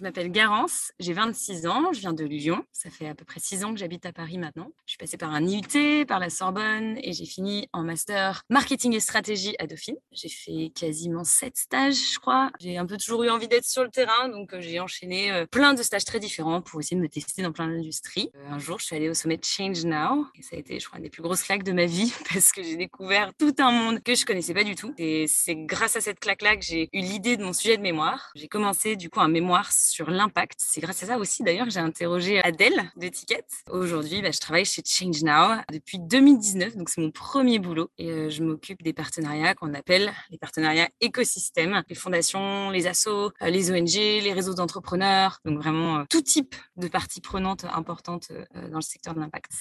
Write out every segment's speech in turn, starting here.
Je m'appelle Garance, j'ai 26 ans, je viens de Lyon. Ça fait à peu près 6 ans que j'habite à Paris maintenant. Je suis passée par un IUT, par la Sorbonne et j'ai fini en master marketing et stratégie à Dauphine. J'ai fait quasiment 7 stages, je crois. J'ai un peu toujours eu envie d'être sur le terrain, donc euh, j'ai enchaîné euh, plein de stages très différents pour essayer de me tester dans plein d'industries. Euh, un jour, je suis allée au sommet Change Now et ça a été, je crois, une des plus grosses claques de ma vie parce que j'ai découvert tout un monde que je connaissais pas du tout. Et c'est grâce à cette claque-là que j'ai eu l'idée de mon sujet de mémoire. J'ai commencé du coup un mémoire l'impact. C'est grâce à ça aussi d'ailleurs que j'ai interrogé Adèle de Ticket. Aujourd'hui, bah, je travaille chez Change Now depuis 2019, donc c'est mon premier boulot et euh, je m'occupe des partenariats qu'on appelle les partenariats écosystèmes, les fondations, les assos, euh, les ONG, les réseaux d'entrepreneurs, donc vraiment euh, tout type de parties prenantes importantes dans le secteur de l'impact.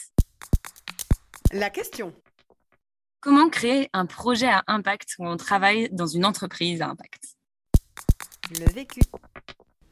La question. Comment créer un projet à impact où on travaille dans une entreprise à impact? Le vécu.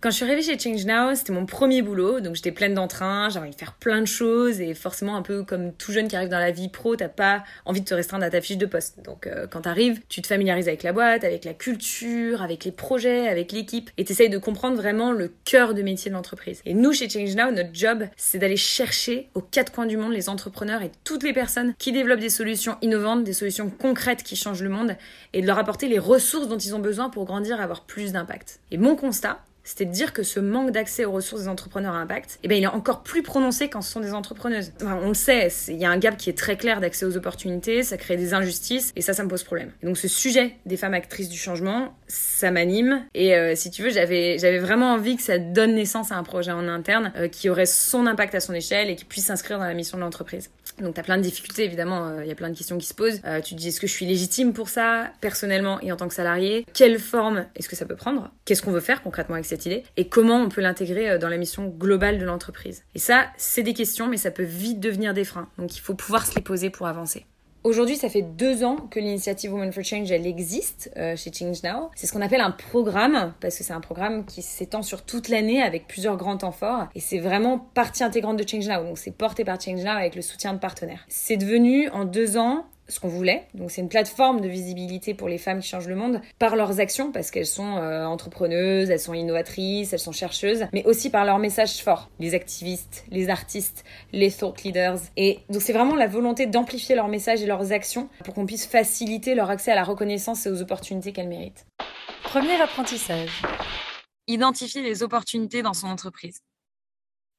Quand je suis arrivée chez Change Now, c'était mon premier boulot, donc j'étais pleine d'entrain, j'avais envie de faire plein de choses et forcément un peu comme tout jeune qui arrive dans la vie pro, t'as pas envie de te restreindre à ta fiche de poste. Donc euh, quand t'arrives, tu te familiarises avec la boîte, avec la culture, avec les projets, avec l'équipe et t'essayes de comprendre vraiment le cœur de métier de l'entreprise. Et nous chez Change Now, notre job, c'est d'aller chercher aux quatre coins du monde les entrepreneurs et toutes les personnes qui développent des solutions innovantes, des solutions concrètes qui changent le monde et de leur apporter les ressources dont ils ont besoin pour grandir et avoir plus d'impact. Et mon constat, c'était de dire que ce manque d'accès aux ressources des entrepreneurs à impact, eh ben, il est encore plus prononcé quand ce sont des entrepreneuses. On le sait, il y a un gap qui est très clair d'accès aux opportunités, ça crée des injustices, et ça, ça me pose problème. Et donc ce sujet des femmes actrices du changement, ça m'anime, et euh, si tu veux, j'avais, j'avais vraiment envie que ça donne naissance à un projet en interne euh, qui aurait son impact à son échelle et qui puisse s'inscrire dans la mission de l'entreprise. Donc tu as plein de difficultés, évidemment, euh, il y a plein de questions qui se posent. tu te dis, est-ce que je suis légitime pour ça, personnellement et en tant que salarié? Quelle forme est-ce que ça peut prendre? Qu'est-ce qu'on veut faire concrètement avec cette idée? Et comment on peut l'intégrer euh, dans la mission globale de l'entreprise? Et ça, c'est des questions, mais ça peut vite devenir des freins. Donc il faut pouvoir se les poser pour avancer. Aujourd'hui, ça fait deux ans que l'initiative Women for Change, elle existe euh, chez Change Now. C'est ce qu'on appelle un programme, parce que c'est un programme qui s'étend sur toute l'année avec plusieurs grands temps forts. Et c'est vraiment partie intégrante de Change Now. Donc c'est porté par Change Now avec le soutien de partenaires. C'est devenu en deux ans ce qu'on voulait. Donc c'est une plateforme de visibilité pour les femmes qui changent le monde par leurs actions parce qu'elles sont euh, entrepreneuses, elles sont innovatrices, elles sont chercheuses, mais aussi par leurs messages forts. Les activistes, les artistes, les thought leaders. Et donc c'est vraiment la volonté d'amplifier leurs messages et leurs actions pour qu'on puisse faciliter leur accès à la reconnaissance et aux opportunités qu'elles méritent. Premier apprentissage. Identifier les opportunités dans son entreprise.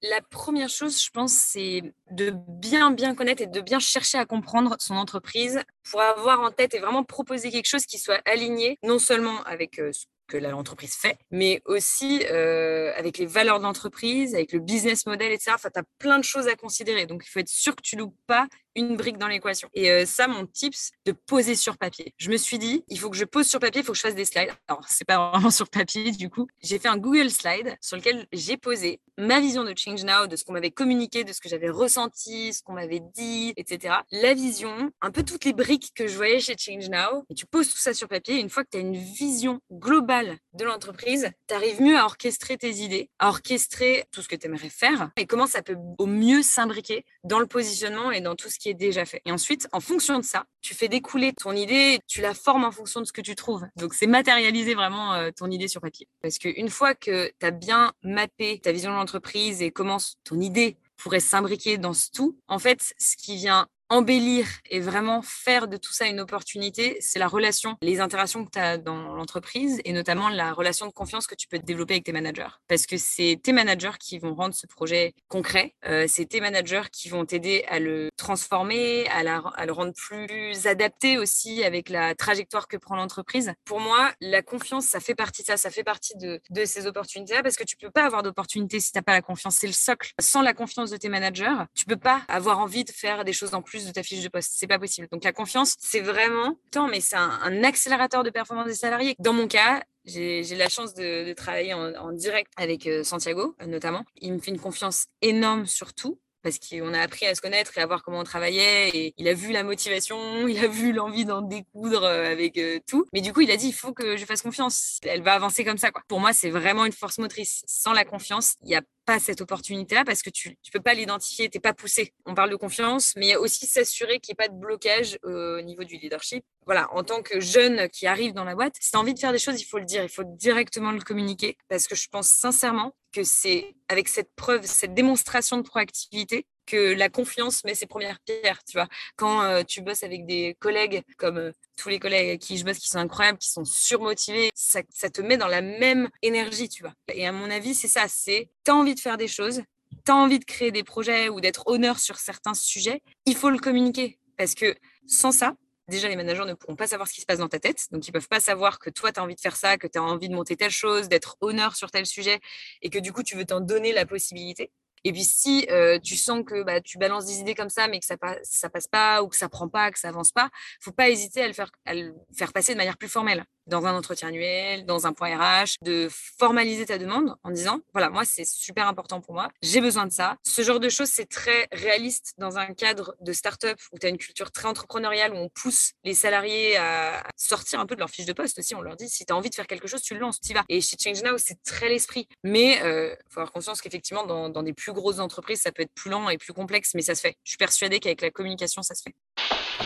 La première chose, je pense, c'est de bien, bien connaître et de bien chercher à comprendre son entreprise pour avoir en tête et vraiment proposer quelque chose qui soit aligné non seulement avec euh, ce que l'entreprise fait, mais aussi euh, avec les valeurs de l'entreprise, avec le business model, etc. Enfin, tu as plein de choses à considérer. Donc, il faut être sûr que tu loupes pas une brique dans l'équation. Et euh, ça, mon tips, de poser sur papier. Je me suis dit, il faut que je pose sur papier, il faut que je fasse des slides. Alors, c'est pas vraiment sur papier, du coup. J'ai fait un Google Slide sur lequel j'ai posé ma vision de Change Now, de ce qu'on m'avait communiqué, de ce que j'avais ressenti, ce qu'on m'avait dit, etc. La vision, un peu toutes les briques que je voyais chez Change Now. Et tu poses tout ça sur papier. une fois que tu as une vision globale de l'entreprise, tu arrives mieux à orchestrer tes idées, à orchestrer tout ce que tu aimerais faire et comment ça peut au mieux s'imbriquer dans le positionnement et dans tout ce qui est déjà fait. Et ensuite, en fonction de ça, tu fais découler ton idée, tu la formes en fonction de ce que tu trouves. Donc, c'est matérialiser vraiment euh, ton idée sur papier. Parce qu'une fois que tu as bien mappé ta vision de l'entreprise et comment ton idée pourrait s'imbriquer dans ce tout, en fait, ce qui vient embellir et vraiment faire de tout ça une opportunité, c'est la relation, les interactions que tu as dans l'entreprise et notamment la relation de confiance que tu peux développer avec tes managers. Parce que c'est tes managers qui vont rendre ce projet concret, euh, c'est tes managers qui vont t'aider à le transformer, à, le rendre plus adapté aussi avec la trajectoire que prend l'entreprise. Pour moi, la confiance, ça fait partie de ça, ça fait partie de, de ces opportunités-là parce que tu peux pas avoir d'opportunité si tu n'as pas la confiance. C'est le socle. Sans la confiance de tes managers, tu peux pas avoir envie de faire des choses en plus de ta fiche de poste. C'est pas possible. Donc la confiance, c'est vraiment tant, mais c'est un, accélérateur de performance des salariés. Dans mon cas, j'ai la chance de, travailler en, direct avec euh, Santiago, notamment. Il me fait une confiance énorme sur tout. parce qu'on a appris à se connaître et à voir comment on travaillait. Et il a vu la motivation, il a vu l'envie d'en découdre euh, avec euh, tout. Mais du coup, il a dit il faut que je fasse confiance. Elle va avancer comme ça. Quoi. Pour moi, c'est vraiment une force motrice. Sans la confiance, il n'y a pas cette opportunité-là parce que tu ne peux pas l'identifier, tu n'es pas poussé. On parle de confiance, mais il y a aussi s'assurer qu'il n'y ait pas de blocage au niveau du leadership. Voilà, en tant que jeune qui arrive dans la boîte, si tu as envie de faire des choses, il faut le dire, il faut directement le communiquer parce que je pense sincèrement que c'est avec cette preuve, cette démonstration de proactivité que la confiance met ses premières pierres, tu vois. Quand euh, tu bosses avec des collègues comme euh, tous les collègues avec qui je bosse qui sont incroyables, qui sont surmotivés, ça, te met dans la même énergie, tu vois. Et à mon avis, c'est ça, c'est tu as envie de faire des choses, tu as envie de créer des projets ou d'être honneur sur certains sujets, il faut le communiquer parce que sans ça, déjà, les managers ne pourront pas savoir ce qui se passe dans ta tête. Donc, ils ne peuvent pas savoir que toi, tu as envie de faire ça, que tu as envie de monter telle chose, d'être honneur sur tel sujet et que du coup, tu veux t'en donner la possibilité. Et puis, si euh, tu sens que bah, tu balances des idées comme ça, mais que ça, passe, ça passe pas ou que ça prend pas, que ça avance pas, faut pas hésiter à le faire, à le faire passer de manière plus formelle dans un entretien annuel, dans un point RH, de formaliser ta demande en disant voilà, moi, c'est super important pour moi, j'ai besoin de ça. Ce genre de choses, c'est très réaliste dans un cadre de start-up où tu as une culture très entrepreneuriale, où on pousse les salariés à sortir un peu de leur fiche de poste aussi. On leur dit si tu as envie de faire quelque chose, tu le lances, tu y vas. Et chez Change Now, c'est très l'esprit. Mais euh, faut avoir conscience qu'effectivement, dans, dans des plus grosses entreprises, ça peut être plus lent et plus complexe, mais ça se fait. Je suis persuadée qu'avec la communication, ça se fait.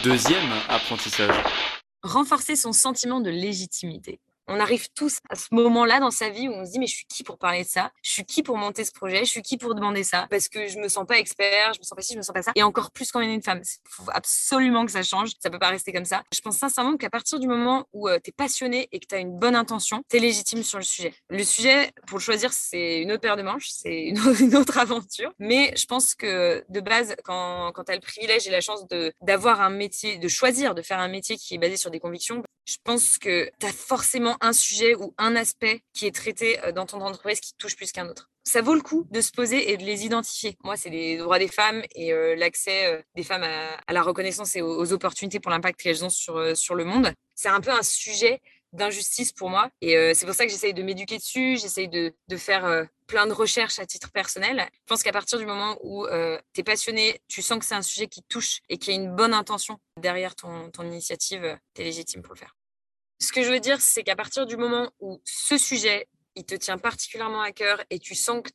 Deuxième apprentissage. Renforcer son sentiment de légitimité. On arrive tous à ce moment-là dans sa vie où on se dit mais je suis qui pour parler de ça? Je suis qui pour monter ce projet? Je suis qui pour demander ça? Parce que je me sens pas expert, je me sens pas ci, je me sens pas ça. Et encore plus quand on est une femme. Il faut absolument que ça change. Ça peut pas rester comme ça. Je pense sincèrement qu'à partir du moment où euh, tu es passionné et que tu as une bonne intention, tu es légitime sur le sujet. Le sujet, pour le choisir, c'est une autre paire de manches, c'est une, autre aventure. Mais je pense que de base, quand, quand tu le privilège et la chance d'avoir un métier, de choisir de faire un métier qui est basé sur des convictions, je pense que tu as forcément un sujet ou un aspect qui est traité euh, dans ton entreprise qui touche plus qu'un autre. Ça vaut le coup de se poser et de les identifier. Moi, c'est les droits des femmes et euh, l'accès euh, des femmes à, la reconnaissance et aux, opportunités pour l'impact qu'elles ont sur, sur le monde. C'est un peu un sujet d'injustice pour moi. Et c'est pour ça que j'essaye de m'éduquer dessus, j'essaye de, de, faire plein de recherches à titre personnel. Je pense qu'à partir du moment où tu es passionné, tu sens que c'est un sujet qui touche et qu'il y a une bonne intention derrière ton, ton initiative, tu es légitime pour le faire. Ce que je veux dire, c'est qu'à partir du moment où ce sujet, il te tient particulièrement à cœur et tu sens que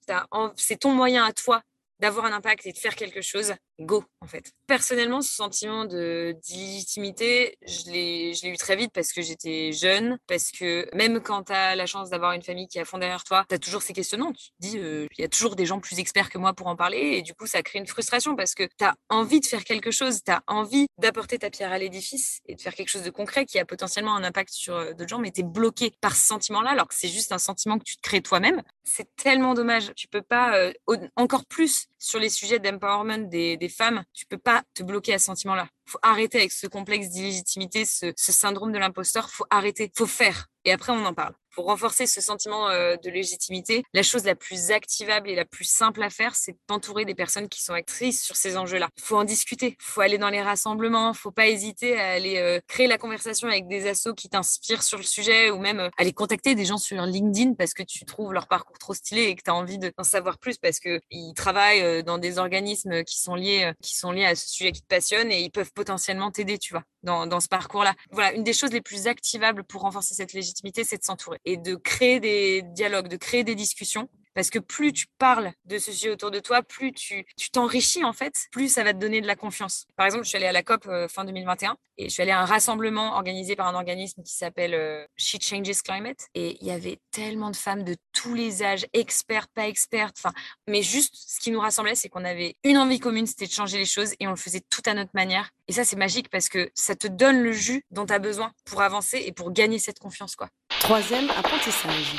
c'est ton moyen à toi d'avoir un impact et de faire quelque chose, go, en fait. Personnellement, ce sentiment d'illégitimité, je l'ai, je l'ai eu très vite parce que j'étais jeune, parce que même quand tu as la chance d'avoir une famille qui est à fond derrière toi, tu as toujours ces questionnements. Tu te dis, euh, il y a toujours des gens plus experts que moi pour en parler, et du coup, ça crée une frustration parce que tu as envie de faire quelque chose, tu as envie d'apporter ta pierre à l'édifice et de faire quelque chose de concret qui a potentiellement un impact sur euh, d'autres gens, mais tu es bloqué par ce sentiment-là, alors que c'est juste un sentiment que tu te crées toi-même. C'est tellement dommage. Tu peux pas, euh, encore plus sur les sujets d'empowerment des femmes, tu peux pas te bloquer à ce sentiment-là. Faut arrêter avec ce complexe d'illégitimité, ce, syndrome de l'imposteur. Faut arrêter. Faut faire. Et après, on en parle pour renforcer ce sentiment euh, de légitimité, la chose la plus activable et la plus simple à faire, c'est d'entourer des personnes qui sont actrices sur ces enjeux-là. Il faut en discuter, il faut aller dans les rassemblements, il faut pas hésiter à aller euh, créer la conversation avec des assos qui t'inspirent sur le sujet ou même euh, aller contacter des gens sur LinkedIn parce que tu trouves leur parcours trop stylé et que tu as envie d'en savoir plus parce qu'ils travaillent dans des organismes qui sont, liés, qui sont liés à ce sujet qui te passionne et ils peuvent potentiellement t'aider, tu vois, dans, dans ce parcours-là. Voilà, une des choses les plus activables pour renforcer cette légitimité, c'est de s'entourer et de créer des dialogues, de créer des discussions. Parce que plus tu parles de ce sujet autour de toi, plus tu t'enrichis en fait, plus ça va te donner de la confiance. Par exemple, je suis allée à la COP euh, fin 2021 et je suis allée à un rassemblement organisé par un organisme qui s'appelle euh, She Changes Climate. Et il y avait tellement de femmes de tous les âges, expertes, pas expertes. Mais juste ce qui nous rassemblait, c'est qu'on avait une envie commune, c'était de changer les choses et on le faisait tout à notre manière. Et ça, c'est magique parce que ça te donne le jus dont tu as besoin pour avancer et pour gagner cette confiance. quoi. Troisième apprentissage.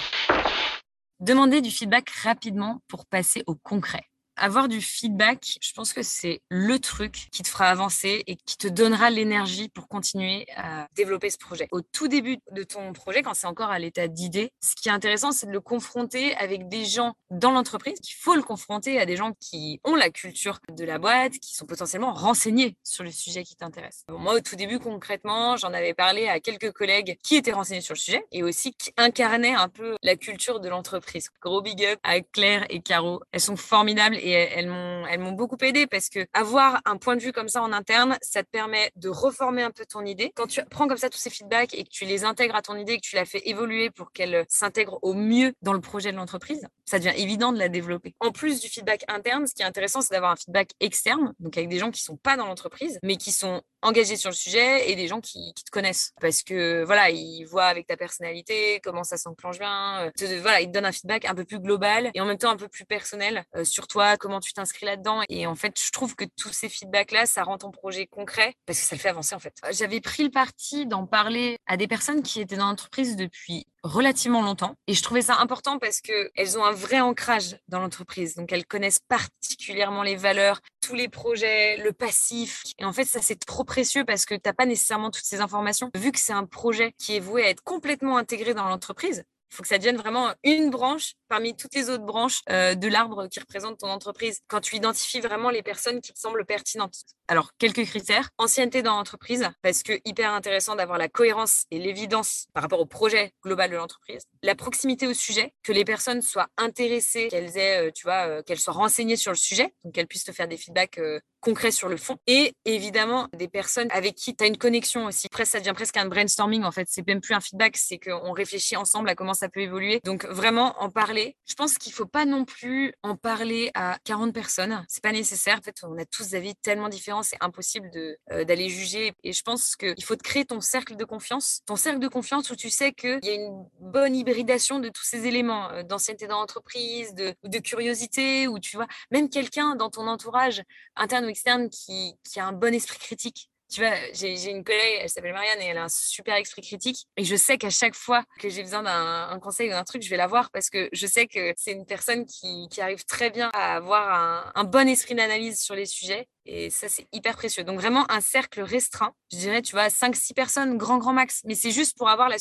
Demander du feedback rapidement pour passer au concret avoir du feedback, je pense que c'est le truc qui te fera avancer et qui te donnera l'énergie pour continuer à développer ce projet. Au tout début de ton projet, quand c'est encore à l'état d'idée, ce qui est intéressant, c'est de le confronter avec des gens dans l'entreprise. Il faut le confronter à des gens qui ont la culture de la boîte, qui sont potentiellement renseignés sur le sujet qui t'intéresse. moi, au tout début, concrètement, j'en avais parlé à quelques collègues qui étaient renseignés sur le sujet et aussi qui incarnaient un peu la culture de l'entreprise. Gros big up à Claire et Caro. Elles sont formidables elles m'ont, elles m'ont beaucoup aidé parce que avoir un point de vue comme ça en interne, ça te permet de reformer un peu ton idée. Quand tu prends comme ça tous ces feedbacks et que tu les intègres à ton idée et que tu la fais évoluer pour qu'elle s'intègre au mieux dans le projet de l'entreprise, ça devient évident de la développer. En plus du feedback interne, ce qui est intéressant, c'est d'avoir un feedback externe, donc avec des gens qui sont pas dans l'entreprise, mais qui sont engagés sur le sujet et des gens qui, te connaissent parce que voilà ils voient avec ta personnalité comment ça s'enclenche bien euh, voilà ils te donnent un feedback un peu plus global et en même temps un peu plus personnel euh, sur toi comment tu t'inscris là-dedans et en fait je trouve que tous ces feedbacks là ça rend ton projet concret parce que ça le fait avancer en fait j'avais pris le parti d'en parler à des personnes qui étaient dans l'entreprise depuis relativement longtemps. Et je trouvais ça important parce qu'elles ont un vrai ancrage dans l'entreprise. Donc, elles connaissent particulièrement les valeurs, tous les projets, le passif. Et en fait, ça, c'est trop précieux parce que tu n'as pas nécessairement toutes ces informations. Vu que c'est un projet qui est voué à être complètement intégré dans l'entreprise, il faut que ça devienne vraiment une branche parmi toutes les autres branches euh, de l'arbre qui représente ton entreprise. Quand tu identifies vraiment les personnes qui te semblent pertinentes. Alors, quelques critères. Ancienneté dans l'entreprise, parce que hyper intéressant d'avoir la cohérence et l'évidence par rapport au projet global de l'entreprise. La proximité au sujet, que les personnes soient intéressées, qu'elles aient, euh, tu vois, euh, qu'elles soient renseignées sur le sujet, donc qu'elles puissent te faire des feedbacks concrets sur le fond. Et évidemment, des personnes avec qui tu as une connexion aussi. Après, ça devient presque un brainstorming, en fait. C'est même plus un feedback, c'est qu'on réfléchit ensemble à comment ça peut évoluer. Donc, vraiment, en parler. Je pense qu'il faut pas non plus en parler à 40 personnes. C'est pas nécessaire. En fait, on a tous des avis tellement différents, c'est impossible euh, d'aller juger. Et je pense qu'il faut te créer ton cercle de confiance. Ton cercle de confiance où tu sais qu'il y a une bonne hybridation de tous ces éléments euh, d'ancienneté dans l'entreprise, de, de curiosité, ou tu vois, même quelqu'un dans ton entourage, interne ou externe, qui, qui a un bon esprit critique tu vois, j'ai une collègue, elle s'appelle Marianne et elle a un super esprit critique. Et je sais qu'à chaque fois que j'ai besoin d'un conseil ou d'un truc, je vais la voir parce que je sais que c'est une personne qui, qui, arrive très bien à avoir un, un bon esprit d'analyse sur les sujets et ça, c'est hyper précieux. Donc, vraiment, un cercle restreint. Je dirais, tu vois, 5-6 personnes, grand, grand max. Mais c'est juste pour avoir la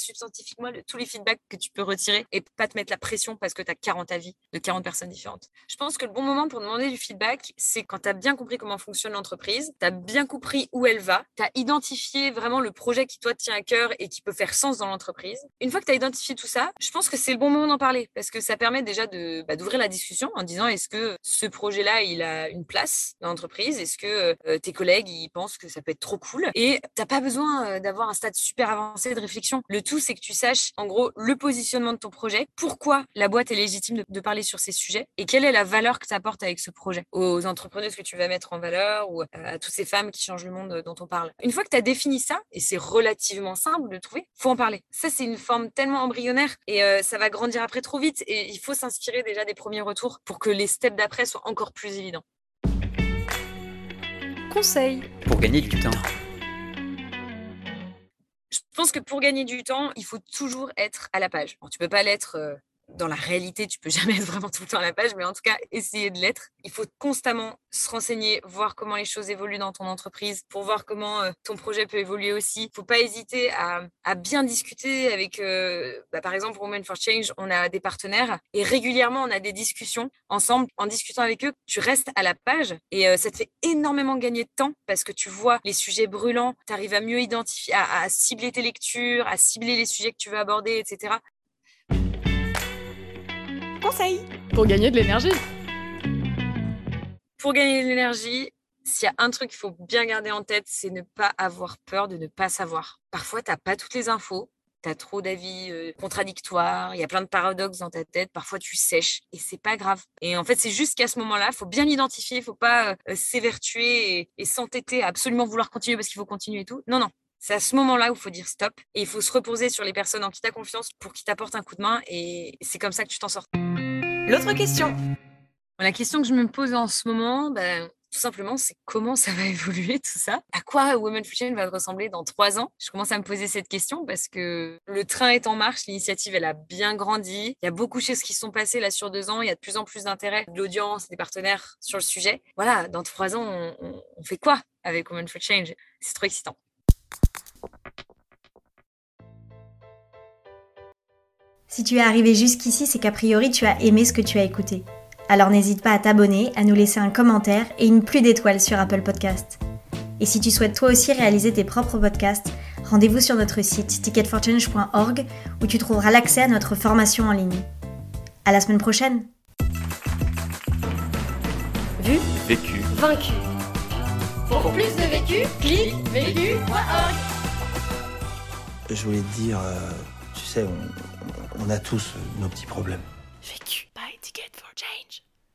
moi, de tous les feedbacks que tu peux retirer et pas te mettre la pression parce que tu as 40 avis de 40 personnes différentes. Je pense que le bon moment pour demander du feedback, c'est quand tu as bien compris comment fonctionne l'entreprise, tu as bien compris où elle va, tu as identifié vraiment le projet qui, toi, tient à cœur et qui peut faire sens dans l'entreprise. Une fois que tu as identifié tout ça, je pense que c'est le bon moment d'en parler parce que ça permet déjà bah, d'ouvrir la discussion en disant est-ce que ce projet-là, il a une place dans l'entreprise? Que euh, tes collègues ils pensent que ça peut être trop cool et t'as pas besoin euh, d'avoir un stade super avancé de réflexion. Le tout c'est que tu saches en gros le positionnement de ton projet, pourquoi la boîte est légitime de, parler sur ces sujets et quelle est la valeur que tu apportes avec ce projet aux entrepreneuses que tu vas mettre en valeur ou euh, à toutes ces femmes qui changent le monde dont on parle. Une fois que tu as défini ça et c'est relativement simple de trouver, faut en parler. Ça c'est une forme tellement embryonnaire et ça va grandir après trop vite et il faut s'inspirer déjà des premiers retours pour que les steps d'après soient encore plus évidents conseil Pour gagner du temps. Je pense que pour gagner du temps, il faut toujours être à la page. Tu tu peux pas l'être euh, dans la réalité, tu peux jamais être vraiment tout le temps à la page, mais en tout cas, essayer de l'être. Il faut constamment se renseigner, voir comment les choses évoluent dans ton entreprise, pour voir comment euh, ton projet peut évoluer aussi. Il faut pas hésiter à, bien discuter avec, euh, bah, par exemple, Women for Change, on a des partenaires et régulièrement, on a des discussions ensemble. En discutant avec eux, tu restes à la page et euh, ça te fait énormément gagner de temps parce que tu vois les sujets brûlants, tu arrives à mieux identifier, à cibler tes lectures, à cibler les sujets que tu veux aborder, etc pour gagner de l'énergie. Pour gagner de l'énergie, s'il y a un truc qu'il faut bien garder en tête, c'est ne pas avoir peur de ne pas savoir. Parfois, tu n'as pas toutes les infos, tu as trop d'avis euh, contradictoires, il y a plein de paradoxes dans ta tête, parfois tu sèches et c'est pas grave. Et en fait, c'est juste qu'à ce moment-là, il faut bien l'identifier, il faut pas euh, s'évertuer et, et s'entêter à absolument vouloir continuer parce qu'il faut continuer et tout. Non, non, c'est à ce moment-là où il faut dire stop et il faut se reposer sur les personnes en qui tu as confiance pour qu'ils t'apportent un coup de main et c'est comme ça que tu t'en sors. L'autre question. La question que je me pose en ce moment, ben, tout simplement, c'est comment ça va évoluer tout ça À quoi Women Fusion va ressembler dans trois ans? Je commence à me poser cette question parce que le train est en marche, l'initiative elle a bien grandi. Il y a beaucoup de choses qui sont passées là sur deux ans. Il y a de plus en plus d'intérêt de l'audience, des partenaires sur le sujet. Voilà, dans trois ans, on, on fait quoi avec Women for Change C'est trop excitant. Si tu es arrivé jusqu'ici, c'est qu'a priori tu as aimé ce que tu as écouté. Alors n'hésite pas à t'abonner, à nous laisser un commentaire et une pluie d'étoiles sur Apple Podcast. Et si tu souhaites toi aussi réaliser tes propres podcasts, rendez-vous sur notre site ticketforchange.org où tu trouveras l'accès à notre formation en ligne. À la semaine prochaine! vu, Vécu. vaincu. Pour plus de vécu, clique vécu.org. Je voulais te dire, euh, tu sais, on, on a tous nos petits problèmes. Vécu by Ticket for Jane.